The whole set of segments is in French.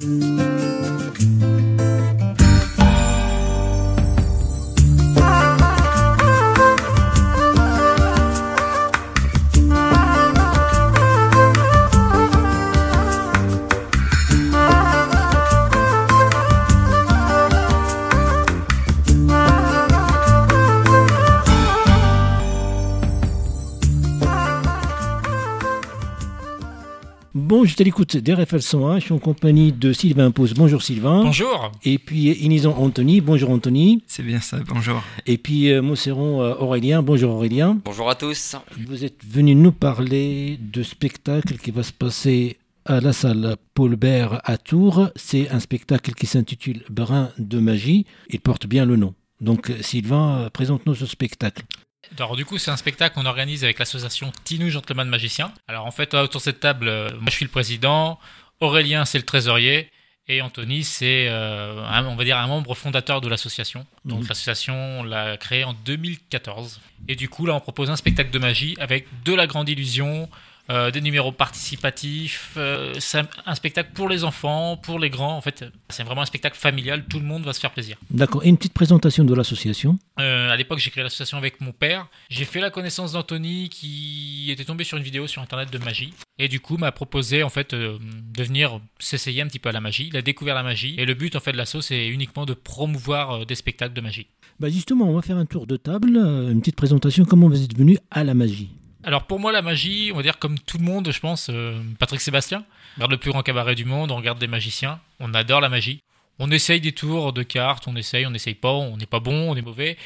Mm-hmm. Bon, je à l'écoute d'RFL 101. Je suis en compagnie de Sylvain Pose. Bonjour Sylvain. Bonjour. Et puis Inison Anthony. Bonjour Anthony. C'est bien ça, bonjour. Et puis euh, Mousseron euh, Aurélien. Bonjour Aurélien. Bonjour à tous. Vous êtes venu nous parler de spectacle qui va se passer à la salle Paul Bert à Tours. C'est un spectacle qui s'intitule Brin de magie. Il porte bien le nom. Donc Sylvain, euh, présente-nous ce spectacle. Alors du coup, c'est un spectacle qu'on organise avec l'association Tinou Gentleman Magicien. Alors en fait, autour de cette table, euh, moi je suis le président, Aurélien c'est le trésorier et Anthony c'est, euh, un- on va dire, un membre fondateur de l'association. Donc Mhm. l'association, on l'a créée en 2014. Et du coup, là, on propose un spectacle de magie avec de la grande illusion, euh, des numéros participatifs. euh, c'est un- un spectacle pour les enfants, pour les grands. En fait, c'est vraiment un spectacle familial. Tout le monde va se faire plaisir. D'accord. Et une petite présentation de l'association. À l'époque, j'ai créé l'association avec mon père. J'ai fait la connaissance d'Anthony qui était tombé sur une vidéo sur internet de magie et du coup m'a proposé en fait euh, de venir s'essayer un petit peu à la magie. Il a découvert la magie et le but en fait de l'asso c'est uniquement de promouvoir euh, des spectacles de magie. Bah justement, on va faire un tour de table, euh, une petite présentation. Comment vous êtes venu à la magie? Alors pour moi la magie, on va dire comme tout le monde, je pense, euh, Patrick Sébastien, on regarde le plus grand cabaret du monde, on regarde des magiciens, on adore la magie. On essaye des tours de cartes, on essaye, on essaye pas, on n'est pas bon, on est mauvais.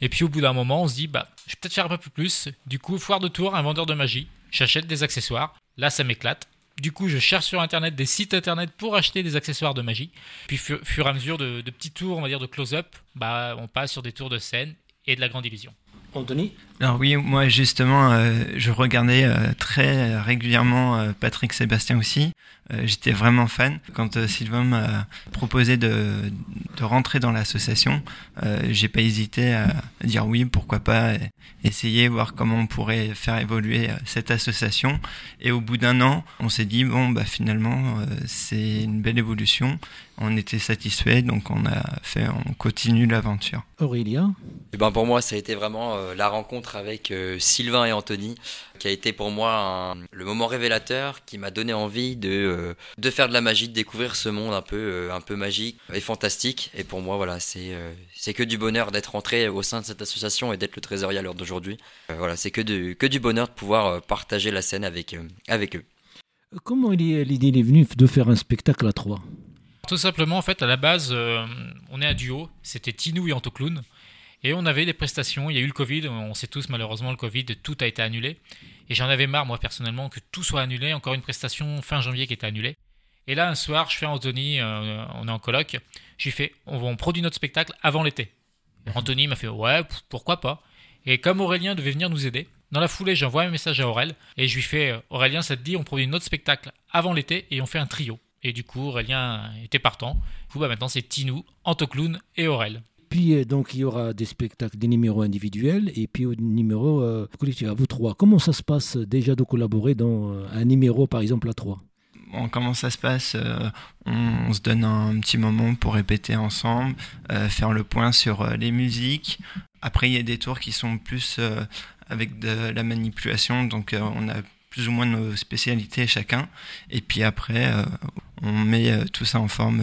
Et puis au bout d'un moment, on se dit, bah, je vais peut-être faire un peu plus. Du coup, foire de tour, un vendeur de magie. J'achète des accessoires. Là, ça m'éclate. Du coup, je cherche sur internet des sites internet pour acheter des accessoires de magie. Puis, fu- fur et à mesure de, de petits tours, on va dire de close-up, bah, on passe sur des tours de scène et de la grande illusion. Anthony Alors oui, moi justement, euh, je regardais euh, très régulièrement euh, Patrick Sébastien aussi. Euh, J'étais vraiment fan. Quand euh, Sylvain m'a proposé de, de rentrer dans l'association, euh, j'ai pas hésité à dire oui, pourquoi pas, et essayer, voir comment on pourrait faire évoluer euh, cette association. Et au bout d'un an, on s'est dit, bon, bah finalement, euh, c'est une belle évolution. On était satisfait, donc on a fait, on continue l'aventure. Aurélia? Eh ben pour moi, ça a été vraiment euh, la rencontre avec euh, Sylvain et Anthony, qui a été pour moi un- le moment révélateur qui m'a donné envie de, euh, de faire de la magie, de découvrir ce monde un peu, euh, un peu magique et fantastique. Et pour moi, voilà, c'est euh, c'est que du bonheur d'être entré au sein de cette association et d'être le trésorier à l'heure d'aujourd'hui. Euh, voilà, c'est que, du- que du bonheur de pouvoir partager la scène avec, euh, avec eux. Comment il est- l'idée est venue de faire un spectacle à trois? Tout simplement, en fait, à la base, euh, on est un duo. C'était Tinou et Antoclown. Et on avait des prestations. Il y a eu le Covid. On sait tous, malheureusement, le Covid, tout a été annulé. Et j'en avais marre, moi, personnellement, que tout soit annulé. Encore une prestation fin janvier qui était annulée. Et là, un soir, je fais à Anthony, euh, on est en coloc. J'ai fait, on, on produit notre spectacle avant l'été. Anthony m'a fait, ouais, pourquoi pas. Et comme Aurélien devait venir nous aider, dans la foulée, j'envoie un message à Aurel. Et je lui fais, euh, Aurélien, ça te dit, on produit notre spectacle avant l'été et on fait un trio. Et du coup, Aurélien était partant. Du coup, bah, maintenant, c'est Tinou, Antoclown et Aurel. Puis euh, donc il y aura des spectacles, des numéros individuels et puis au numéro euh, collectif. À vous trois, comment ça se passe euh, déjà de collaborer dans euh, un numéro par exemple à trois? Comment ça se passe on, se donne un petit moment pour répéter ensemble, faire le point sur les musiques. Après, il y a des tours qui sont plus avec de la manipulation, donc on a plus ou moins nos spécialités chacun. Et puis après, on met tout ça en forme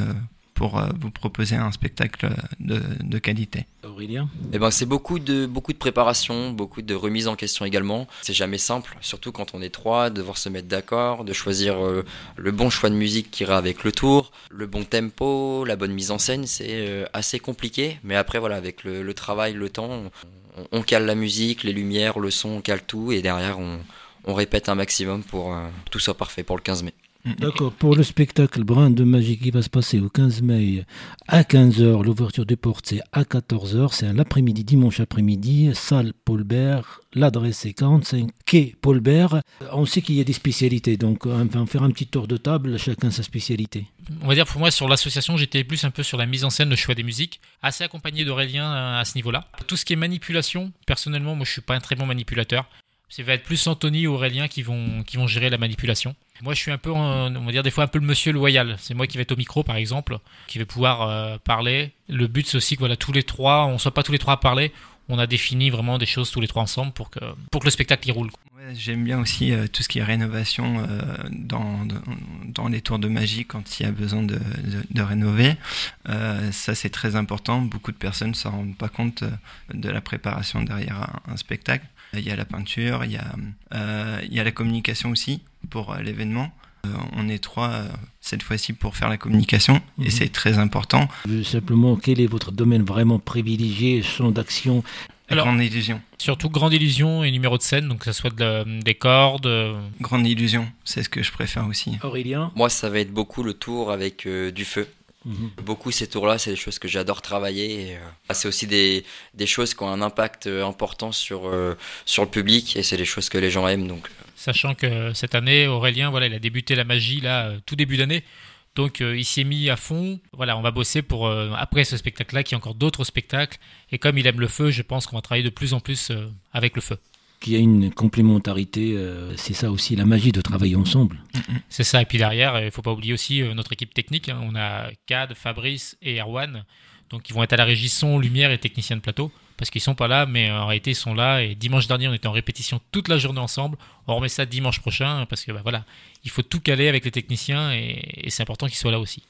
pour euh, vous proposer un spectacle de, de qualité. Aurélien Eh ben, c'est beaucoup de, beaucoup de préparation, beaucoup de remise en question également. C'est jamais simple, surtout quand on est trois, de devoir se mettre d'accord, de choisir euh, le bon choix de musique qui ira avec le tour, le bon tempo, la bonne mise en scène. C'est euh, assez compliqué, mais après, voilà, avec le, le travail, le temps, on, on cale la musique, les lumières, le son, on cale tout, et derrière, on, on répète un maximum pour euh, que tout soit parfait pour le 15 mai. D'accord, pour le spectacle Brin de Magie qui va se passer au 15 mai à 15h, l'ouverture des portes c'est à 14h, c'est un l'après-midi, dimanche après-midi, salle Paul Bert, l'adresse est 45 quai Paul Bert. On sait qu'il y a des spécialités, donc on va faire un petit tour de table, chacun sa spécialité. On va dire pour moi sur l'association, j'étais plus un peu sur la mise en scène, le choix des musiques, assez accompagné d'Aurélien euh, à ce niveau-là. Tout ce qui est manipulation, personnellement, moi je suis pas un très bon manipulateur. Ça va être plus Anthony ou Aurélien qui vont, qui vont gérer la manipulation. Moi, je suis un peu, on va dire des fois un peu le monsieur loyal. C'est moi qui vais être au micro, par exemple, qui vais pouvoir euh, parler. Le but, c'est aussi que voilà, tous les trois, on soit pas tous les trois à parler. On a défini vraiment des choses tous les trois ensemble pour que, pour que le spectacle y roule. J'aime bien aussi euh, tout ce qui est rénovation euh, dans, dans, les tours de magie quand il y a besoin de, de, rénover. ça, c'est très important. Beaucoup de personnes ne s'en rendent pas compte de la préparation derrière un spectacle. Il y a la peinture, il y a, euh, il y a la communication aussi pour euh, l'événement. Euh, on est trois cette fois-ci pour faire la communication et mhm. c'est très important. Simplement, quel est votre domaine vraiment privilégié, champ d'action alors, grande illusion. Surtout grande illusion et numéro de scène, donc que ce soit de des cordes. Grande illusion, c'est ce que je préfère aussi. Aurélien Moi, ça va être beaucoup le tour avec du feu. Mhm. Beaucoup ces tours-là, c'est des choses que j'adore travailler. Euh, c'est aussi des, des, choses qui ont un impact euh, important sur, euh, sur le public et c'est des choses que les gens aiment. Donc. Sachant que cette année, Aurélien, voilà, il a débuté la magie là, tout début d'année. Donc il s'y est mis à fond. Voilà, on va bosser pour après ce spectacle-là, qui y a encore d'autres spectacles. Et comme il aime le feu, je pense qu'on va travailler de plus en plus avec le feu qu'il y a une complémentarité. Euh, c'est ça aussi la magie de travailler ensemble. C'est ça. Et puis derrière, il ne faut pas oublier aussi euh, notre équipe technique. Hein. On a Cad, Fabrice et Erwan. Donc ils vont être à la régie son, lumière et technicien de plateau. Parce qu'ils sont pas là, mais en réalité ils sont là. Et dimanche dernier, on était en répétition toute la journée ensemble. On remet ça dimanche prochain parce que bah, voilà, il faut tout caler avec les techniciens et, c'est important qu'ils soient là aussi.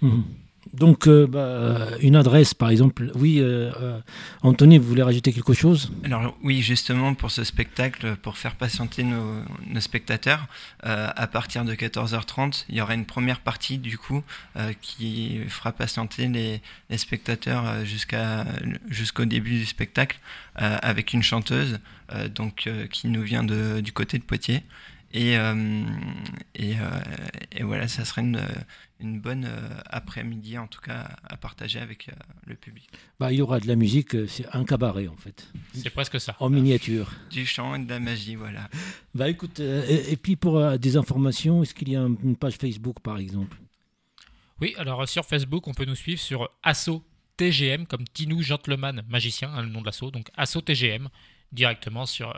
Mhm. Donc, euh, bah, une adresse, par exemple. Oui, euh, euh, Anthony, vous voulez rajouter quelque chose? Alors, oui, justement, pour ce spectacle, pour faire patienter nos, spectateurs, à partir de 14h30, il y aura une première partie, du coup, qui fera patienter les, spectateurs jusqu'au début du spectacle, avec une chanteuse, donc, qui nous vient du côté de Poitiers. Et, voilà, ça serait une, une bonne euh, après-midi, en tout cas, à partager avec euh, le public. Bah, il y aura de la musique, euh, c'est un cabaret en fait. C'est presque ça. En miniature. Du chant et de la magie, voilà. Bah écoute, et, puis pour des informations, est-ce qu'il y a une page Facebook par exemple? Oui, alors sur Facebook, on peut nous suivre sur Asso TGM, comme Tinou Gentleman Magicien, hein, le nom de l'asso, donc Asso TGM, directement sur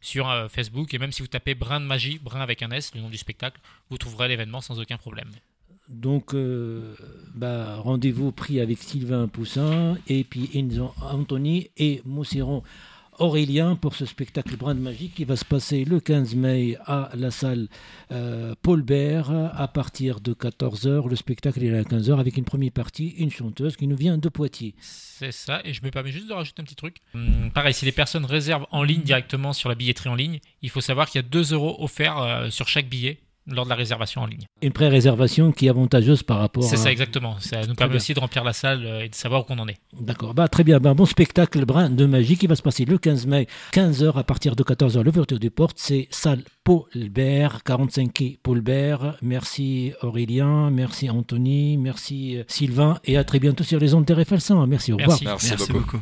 sur Facebook. Et même si vous tapez Brin de Magie, Brin avec un S, le nom du spectacle, vous trouverez l'événement sans aucun problème. Donc, euh, bah, rendez-vous pris avec Sylvain Poussin et puis Anthony et Mousseron Aurélien pour ce spectacle Brin de Magie qui va se passer le 15 mai à la salle euh, Paul Bert à partir de 14h. Le spectacle est à 15h avec une première partie, une chanteuse qui nous vient de Poitiers. C'est ça, et je me permets juste de rajouter un petit truc. Hum, pareil, si les personnes réservent en ligne directement sur la billetterie en ligne, il faut savoir qu'il y a 2 euros offerts euh, sur chaque billet lors de la réservation en ligne. Une pré-réservation qui est avantageuse par rapport C'est ça, exactement. Ça nous permet aussi de remplir la salle euh, et de savoir où on en est. D'accord. Bah, très bien. Bah, bon spectacle brin de magie qui va se passer le 15 mai, 15h à partir de 14h, l'ouverture des portes. C'est salle Paulbert, 45 quai Paulbert. Merci Aurélien, merci Anthony, merci euh, Sylvain et à très bientôt sur les ondes de Merci, au revoir. Merci, beaucoup.